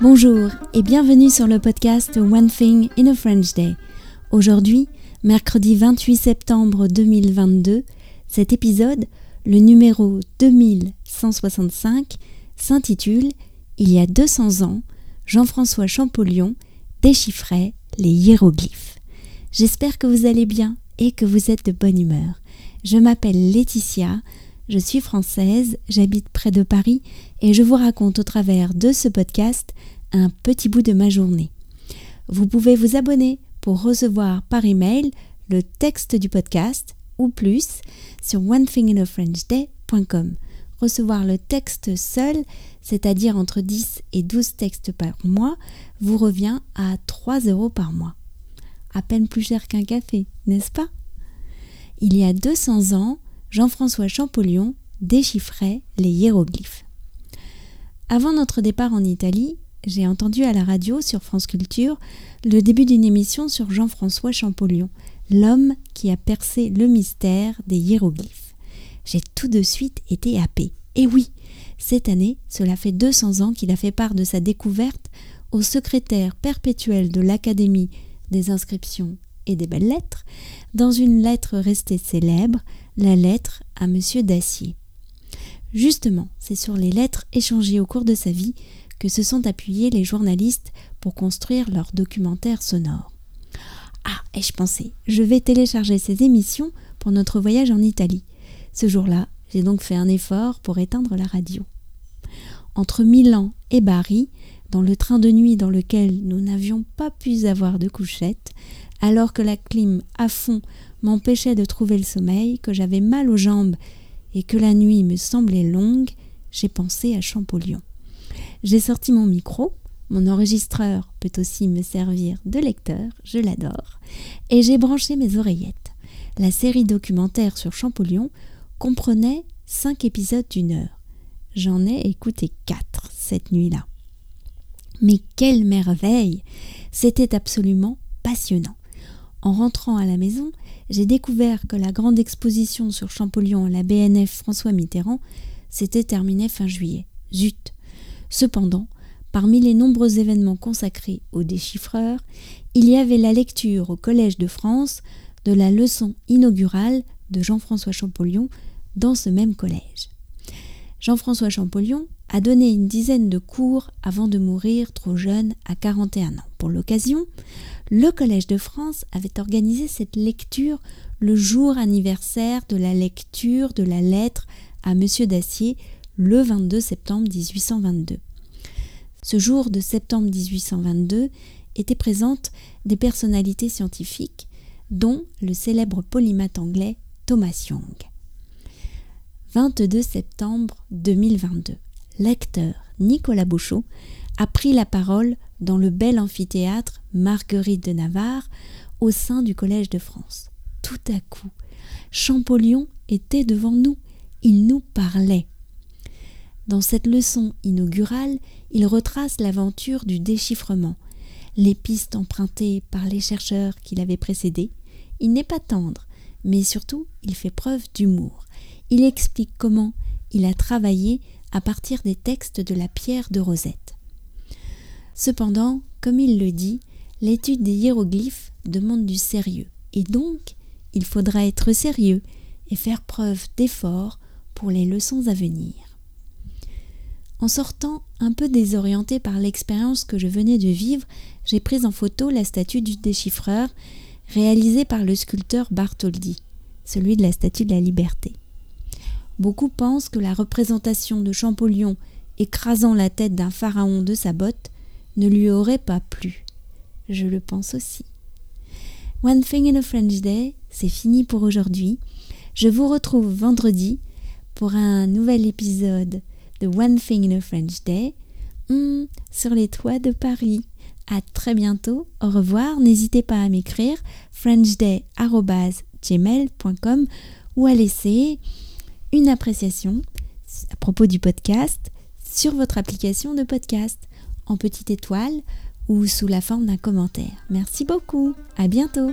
Bonjour et bienvenue sur le podcast One Thing in a French Day. Aujourd'hui, mercredi 28 septembre 2022, cet épisode, le numéro 2165, s'intitule Il y a 200 ans, Jean-François Champollion déchiffrait les hiéroglyphes. J'espère que vous allez bien et que vous êtes de bonne humeur. Je m'appelle Laetitia, je suis française, j'habite près de Paris et je vous raconte au travers de ce podcast un petit bout de ma journée. Vous pouvez vous abonner pour recevoir par email le texte du podcast ou plus sur onethinginafrenchday.com. Recevoir le texte seul, c'est-à-dire entre 10 et 12 textes par mois, vous revient à 3 euros par mois. À peine plus cher qu'un café, n'est-ce pas? Il y a 200 ans, Jean-François Champollion déchiffrait les hiéroglyphes. Avant notre départ en Italie, j'ai entendu à la radio sur France Culture le début d'une émission sur Jean-François Champollion, l'homme qui a percé le mystère des hiéroglyphes. J'ai tout de suite été happé. Et oui, cette année, cela fait 200 ans qu'il a fait part de sa découverte au secrétaire perpétuel de l'Académie des inscriptions et des belles lettres, dans une lettre restée célèbre, la lettre à M. Dacier. Justement, c'est sur les lettres échangées au cours de sa vie que se sont appuyés les journalistes pour construire leur documentaire sonore. Ah, et je pensais, je vais télécharger ces émissions pour notre voyage en Italie. Ce jour-là, j'ai donc fait un effort pour éteindre la radio. Entre Milan et Bari, dans le train de nuit dans lequel nous n'avions pas pu avoir de couchette, alors que la clim à fond m'empêchait de trouver le sommeil, que j'avais mal aux jambes et que la nuit me semblait longue, j'ai pensé à Champollion. J'ai sorti mon micro, mon enregistreur peut aussi me servir de lecteur, je l'adore, et j'ai branché mes oreillettes. La série documentaire sur Champollion comprenait cinq épisodes d'une heure. J'en ai écouté quatre cette nuit-là. Mais quelle merveille C'était absolument passionnant. En rentrant à la maison, j'ai découvert que la grande exposition sur Champollion à la BNF François Mitterrand s'était terminée fin juillet. Zut Cependant, parmi les nombreux événements consacrés aux déchiffreurs, il y avait la lecture au Collège de France de la leçon inaugurale de Jean-François Champollion dans ce même collège. Jean-François Champollion a donné une dizaine de cours avant de mourir trop jeune à 41 ans. Pour l'occasion, le Collège de France avait organisé cette lecture le jour anniversaire de la lecture de la lettre à M. Dacier le 22 septembre 1822. Ce jour de septembre 1822 étaient présentes des personnalités scientifiques, dont le célèbre polymathe anglais Thomas Young. 22 septembre 2022. L'acteur Nicolas Bouchot a pris la parole dans le bel amphithéâtre Marguerite de Navarre au sein du Collège de France. Tout à coup, Champollion était devant nous. Il nous parlait. Dans cette leçon inaugurale, il retrace l'aventure du déchiffrement, les pistes empruntées par les chercheurs qui l'avaient précédé. Il n'est pas tendre, mais surtout il fait preuve d'humour. Il explique comment il a travaillé à partir des textes de la pierre de Rosette. Cependant, comme il le dit, l'étude des hiéroglyphes demande du sérieux, et donc il faudra être sérieux et faire preuve d'effort pour les leçons à venir. En sortant un peu désorienté par l'expérience que je venais de vivre, j'ai pris en photo la statue du déchiffreur réalisée par le sculpteur Bartholdi, celui de la statue de la liberté. Beaucoup pensent que la représentation de Champollion écrasant la tête d'un pharaon de sa botte ne lui aurait pas plu. Je le pense aussi. One Thing in a French Day, c'est fini pour aujourd'hui. Je vous retrouve vendredi pour un nouvel épisode The One Thing in a French Day hmm, sur les toits de Paris. À très bientôt. Au revoir. N'hésitez pas à m'écrire frenchday.gmail.com ou à laisser une appréciation à propos du podcast sur votre application de podcast en petite étoile ou sous la forme d'un commentaire. Merci beaucoup. À bientôt.